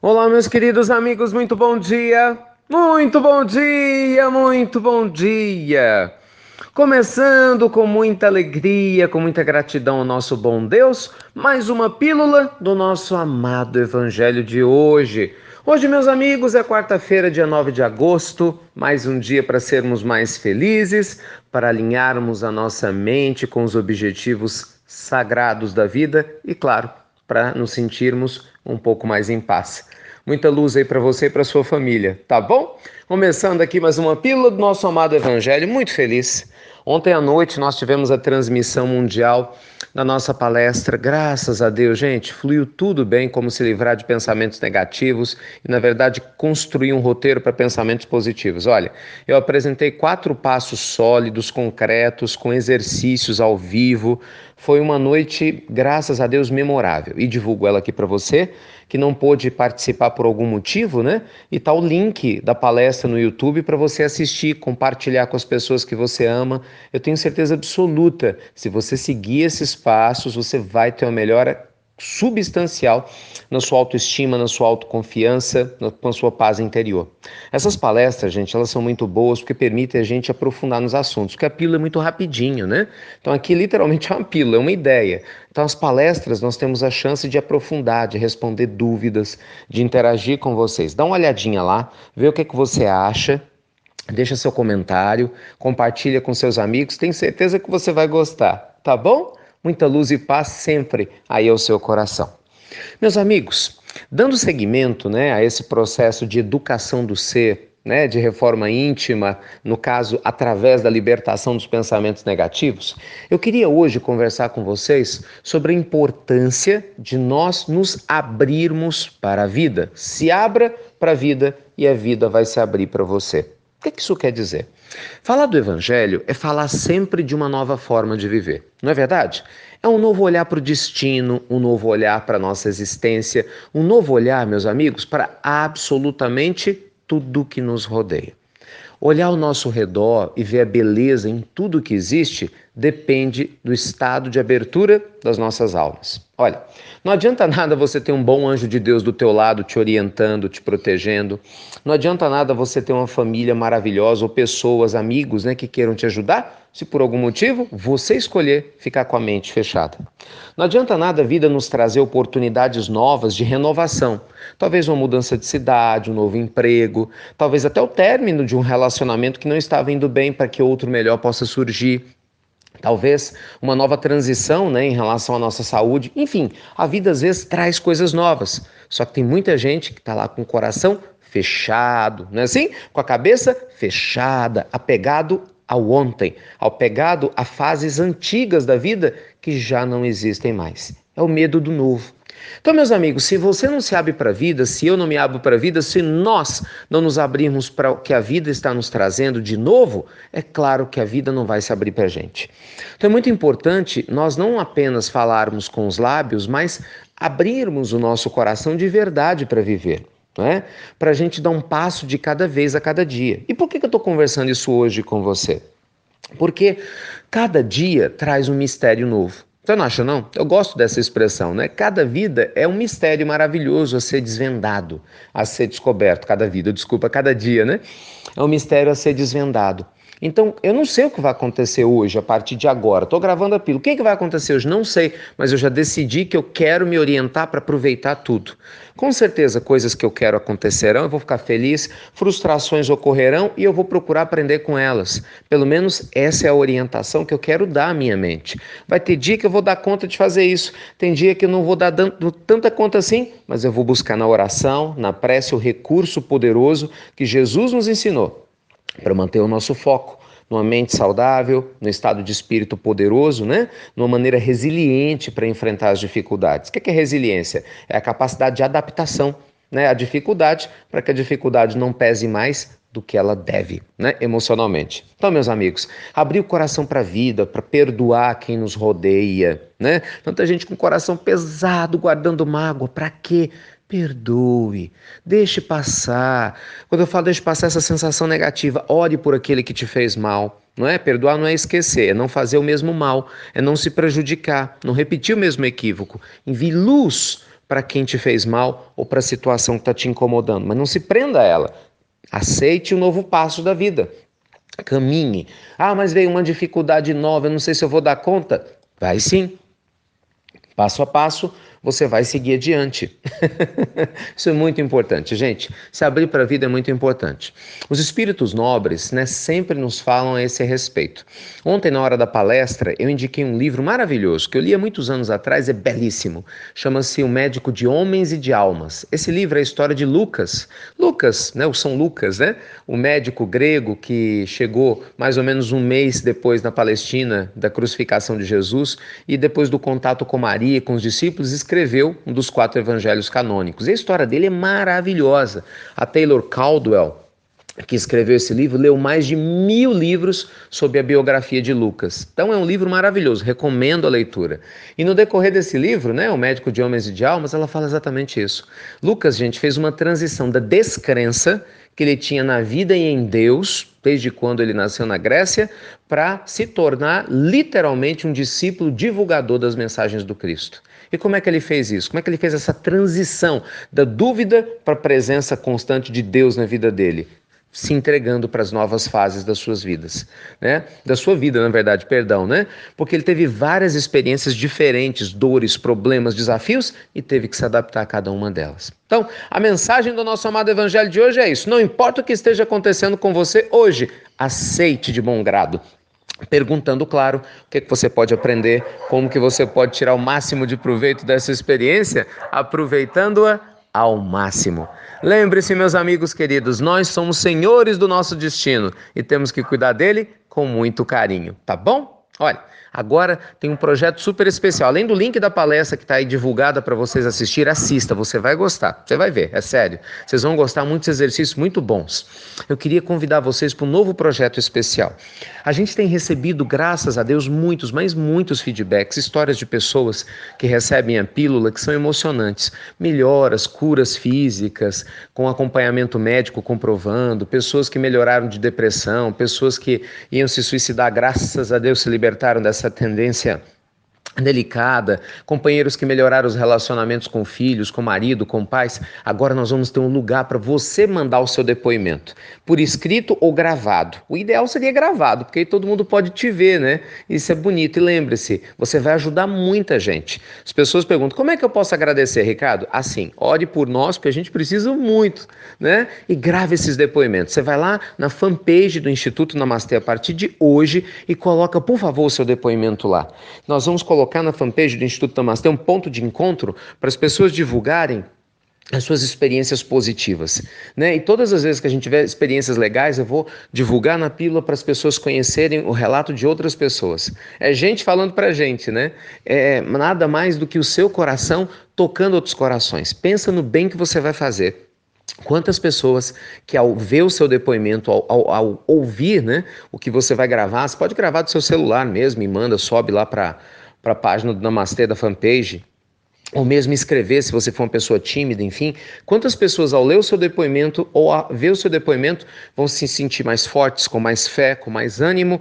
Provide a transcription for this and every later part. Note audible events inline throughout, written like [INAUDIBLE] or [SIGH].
Olá, meus queridos amigos, muito bom dia! Muito bom dia, muito bom dia! Começando com muita alegria, com muita gratidão ao nosso bom Deus, mais uma pílula do nosso amado Evangelho de hoje. Hoje, meus amigos, é quarta-feira, dia 9 de agosto, mais um dia para sermos mais felizes, para alinharmos a nossa mente com os objetivos sagrados da vida e, claro, para nos sentirmos um pouco mais em paz. Muita luz aí para você e para sua família, tá bom? Começando aqui mais uma pílula do nosso amado Evangelho, muito feliz. Ontem à noite nós tivemos a transmissão mundial da nossa palestra. Graças a Deus, gente, fluiu tudo bem, como se livrar de pensamentos negativos e, na verdade, construir um roteiro para pensamentos positivos. Olha, eu apresentei quatro passos sólidos, concretos, com exercícios ao vivo. Foi uma noite, graças a Deus, memorável e divulgo ela aqui para você que não pôde participar por algum motivo, né? E tá o link da palestra no YouTube para você assistir, compartilhar com as pessoas que você ama. Eu tenho certeza absoluta, se você seguir esses passos, você vai ter uma melhora substancial na sua autoestima, na sua autoconfiança, na sua paz interior. Essas palestras, gente, elas são muito boas porque permitem a gente aprofundar nos assuntos, porque a pílula é muito rapidinho, né? Então aqui literalmente é uma pílula, é uma ideia. Então as palestras nós temos a chance de aprofundar, de responder dúvidas, de interagir com vocês. Dá uma olhadinha lá, vê o que, é que você acha, deixa seu comentário, compartilha com seus amigos, tenho certeza que você vai gostar, tá bom? Muita luz e paz sempre aí ao seu coração. Meus amigos, dando seguimento né, a esse processo de educação do ser, né, de reforma íntima, no caso, através da libertação dos pensamentos negativos, eu queria hoje conversar com vocês sobre a importância de nós nos abrirmos para a vida. Se abra para a vida e a vida vai se abrir para você. O que, que isso quer dizer? Falar do Evangelho é falar sempre de uma nova forma de viver, não é verdade? É um novo olhar para o destino, um novo olhar para a nossa existência, um novo olhar, meus amigos, para absolutamente tudo que nos rodeia. Olhar ao nosso redor e ver a beleza em tudo que existe depende do estado de abertura das nossas almas. Olha, não adianta nada você ter um bom anjo de Deus do teu lado te orientando, te protegendo. Não adianta nada você ter uma família maravilhosa ou pessoas, amigos, né, que queiram te ajudar, se por algum motivo você escolher ficar com a mente fechada. Não adianta nada a vida nos trazer oportunidades novas de renovação. Talvez uma mudança de cidade, um novo emprego, talvez até o término de um relacionamento que não estava indo bem para que outro melhor possa surgir. Talvez uma nova transição né, em relação à nossa saúde. Enfim, a vida às vezes traz coisas novas. Só que tem muita gente que está lá com o coração fechado, não é assim? Com a cabeça fechada, apegado ao ontem, ao pegado a fases antigas da vida que já não existem mais. É o medo do novo. Então, meus amigos, se você não se abre para a vida, se eu não me abro para a vida, se nós não nos abrirmos para o que a vida está nos trazendo de novo, é claro que a vida não vai se abrir para a gente. Então, é muito importante nós não apenas falarmos com os lábios, mas abrirmos o nosso coração de verdade para viver. Né? Para a gente dar um passo de cada vez a cada dia. E por que, que eu estou conversando isso hoje com você? Porque cada dia traz um mistério novo. Você não acha, não? Eu gosto dessa expressão, né? Cada vida é um mistério maravilhoso a ser desvendado, a ser descoberto. Cada vida, desculpa, cada dia, né? É um mistério a ser desvendado. Então, eu não sei o que vai acontecer hoje, a partir de agora. Estou gravando a pílula. O que, é que vai acontecer hoje? Não sei, mas eu já decidi que eu quero me orientar para aproveitar tudo. Com certeza, coisas que eu quero acontecerão, eu vou ficar feliz, frustrações ocorrerão e eu vou procurar aprender com elas. Pelo menos essa é a orientação que eu quero dar à minha mente. Vai ter dia que eu vou dar conta de fazer isso, tem dia que eu não vou dar tanta conta assim, mas eu vou buscar na oração, na prece, o recurso poderoso que Jesus nos ensinou para manter o nosso foco numa mente saudável, no estado de espírito poderoso, né? numa maneira resiliente para enfrentar as dificuldades. O que é resiliência? É a capacidade de adaptação né? à dificuldade, para que a dificuldade não pese mais do que ela deve, né? emocionalmente. Então, meus amigos, abrir o coração para a vida, para perdoar quem nos rodeia, né? Tanta gente com o coração pesado, guardando mágoa, para quê? Perdoe, deixe passar. Quando eu falo deixe passar essa sensação negativa, ore por aquele que te fez mal. Não é? Perdoar não é esquecer, é não fazer o mesmo mal, é não se prejudicar, não repetir o mesmo equívoco. Envie luz para quem te fez mal ou para a situação que está te incomodando, mas não se prenda a ela. Aceite o novo passo da vida. Caminhe. Ah, mas veio uma dificuldade nova, eu não sei se eu vou dar conta. Vai sim. Passo a passo, você vai seguir adiante. [LAUGHS] Isso é muito importante, gente. Se abrir para a vida é muito importante. Os espíritos nobres, né, sempre nos falam a esse respeito. Ontem, na hora da palestra, eu indiquei um livro maravilhoso que eu li há muitos anos atrás, é belíssimo. Chama-se O Médico de Homens e de Almas. Esse livro é a história de Lucas. Lucas, né, o São Lucas, né, o médico grego que chegou mais ou menos um mês depois na Palestina da crucificação de Jesus e depois do contato com Maria, com os discípulos, escreveu um dos quatro evangelhos canônicos. E a história dele é maravilhosa. A Taylor Caldwell, que escreveu esse livro, leu mais de mil livros sobre a biografia de Lucas. Então é um livro maravilhoso, recomendo a leitura. E no decorrer desse livro, né, O Médico de Homens e de Almas, ela fala exatamente isso. Lucas, gente, fez uma transição da descrença que ele tinha na vida e em Deus, desde quando ele nasceu na Grécia, para se tornar literalmente um discípulo divulgador das mensagens do Cristo. E como é que ele fez isso? Como é que ele fez essa transição da dúvida para a presença constante de Deus na vida dele? Se entregando para as novas fases das suas vidas, né? Da sua vida, na verdade, perdão, né? Porque ele teve várias experiências diferentes, dores, problemas, desafios e teve que se adaptar a cada uma delas. Então, a mensagem do nosso amado evangelho de hoje é isso: não importa o que esteja acontecendo com você hoje, aceite de bom grado perguntando, claro, o que, é que você pode aprender, como que você pode tirar o máximo de proveito dessa experiência, aproveitando-a ao máximo. Lembre-se, meus amigos queridos, nós somos senhores do nosso destino e temos que cuidar dele com muito carinho, tá bom? Olha, Agora tem um projeto super especial. Além do link da palestra que está aí divulgada para vocês assistir, assista, você vai gostar. Você vai ver, é sério. Vocês vão gostar muitos exercícios muito bons. Eu queria convidar vocês para um novo projeto especial. A gente tem recebido, graças a Deus, muitos, mas muitos feedbacks, histórias de pessoas que recebem a pílula que são emocionantes. Melhoras, curas físicas, com acompanhamento médico comprovando, pessoas que melhoraram de depressão, pessoas que iam se suicidar, graças a Deus se libertaram dessa essa tendência delicada, companheiros que melhoraram os relacionamentos com filhos, com marido, com pais. Agora nós vamos ter um lugar para você mandar o seu depoimento, por escrito ou gravado. O ideal seria gravado, porque aí todo mundo pode te ver, né? Isso é bonito. E lembre-se, você vai ajudar muita gente. As pessoas perguntam: como é que eu posso agradecer, Ricardo? Assim, ore por nós, porque a gente precisa muito, né? E grave esses depoimentos. Você vai lá na fanpage do Instituto Namastê a partir de hoje e coloca, por favor, o seu depoimento lá. Nós vamos colocar colocar na fanpage do Instituto Namastê um ponto de encontro para as pessoas divulgarem as suas experiências positivas, né? E todas as vezes que a gente tiver experiências legais, eu vou divulgar na pílula para as pessoas conhecerem o relato de outras pessoas. É gente falando para gente, né? É nada mais do que o seu coração tocando outros corações. Pensa no bem que você vai fazer. Quantas pessoas que ao ver o seu depoimento, ao, ao, ao ouvir né, o que você vai gravar, você pode gravar do seu celular mesmo e manda, sobe lá para para a página do Namastê da fanpage, ou mesmo escrever se você for uma pessoa tímida, enfim, quantas pessoas ao ler o seu depoimento ou a ver o seu depoimento vão se sentir mais fortes, com mais fé, com mais ânimo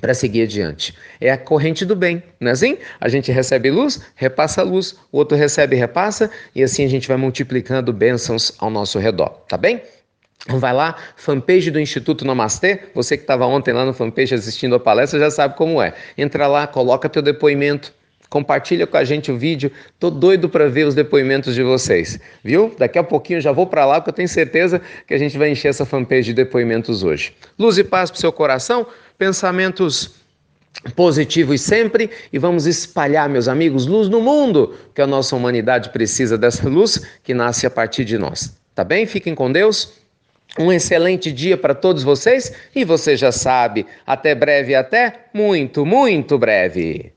para seguir adiante. É a corrente do bem, não é assim? A gente recebe luz, repassa luz, o outro recebe repassa, e assim a gente vai multiplicando bênçãos ao nosso redor, tá bem? Vai lá, fanpage do Instituto Namastê. Você que estava ontem lá no fanpage assistindo a palestra já sabe como é. Entra lá, coloca teu depoimento, compartilha com a gente o vídeo. Tô doido para ver os depoimentos de vocês, viu? Daqui a pouquinho eu já vou para lá porque eu tenho certeza que a gente vai encher essa fanpage de depoimentos hoje. Luz e paz para seu coração, pensamentos positivos sempre e vamos espalhar, meus amigos, luz no mundo, que a nossa humanidade precisa dessa luz que nasce a partir de nós. Tá bem? Fiquem com Deus. Um excelente dia para todos vocês e você já sabe, até breve, até muito, muito breve.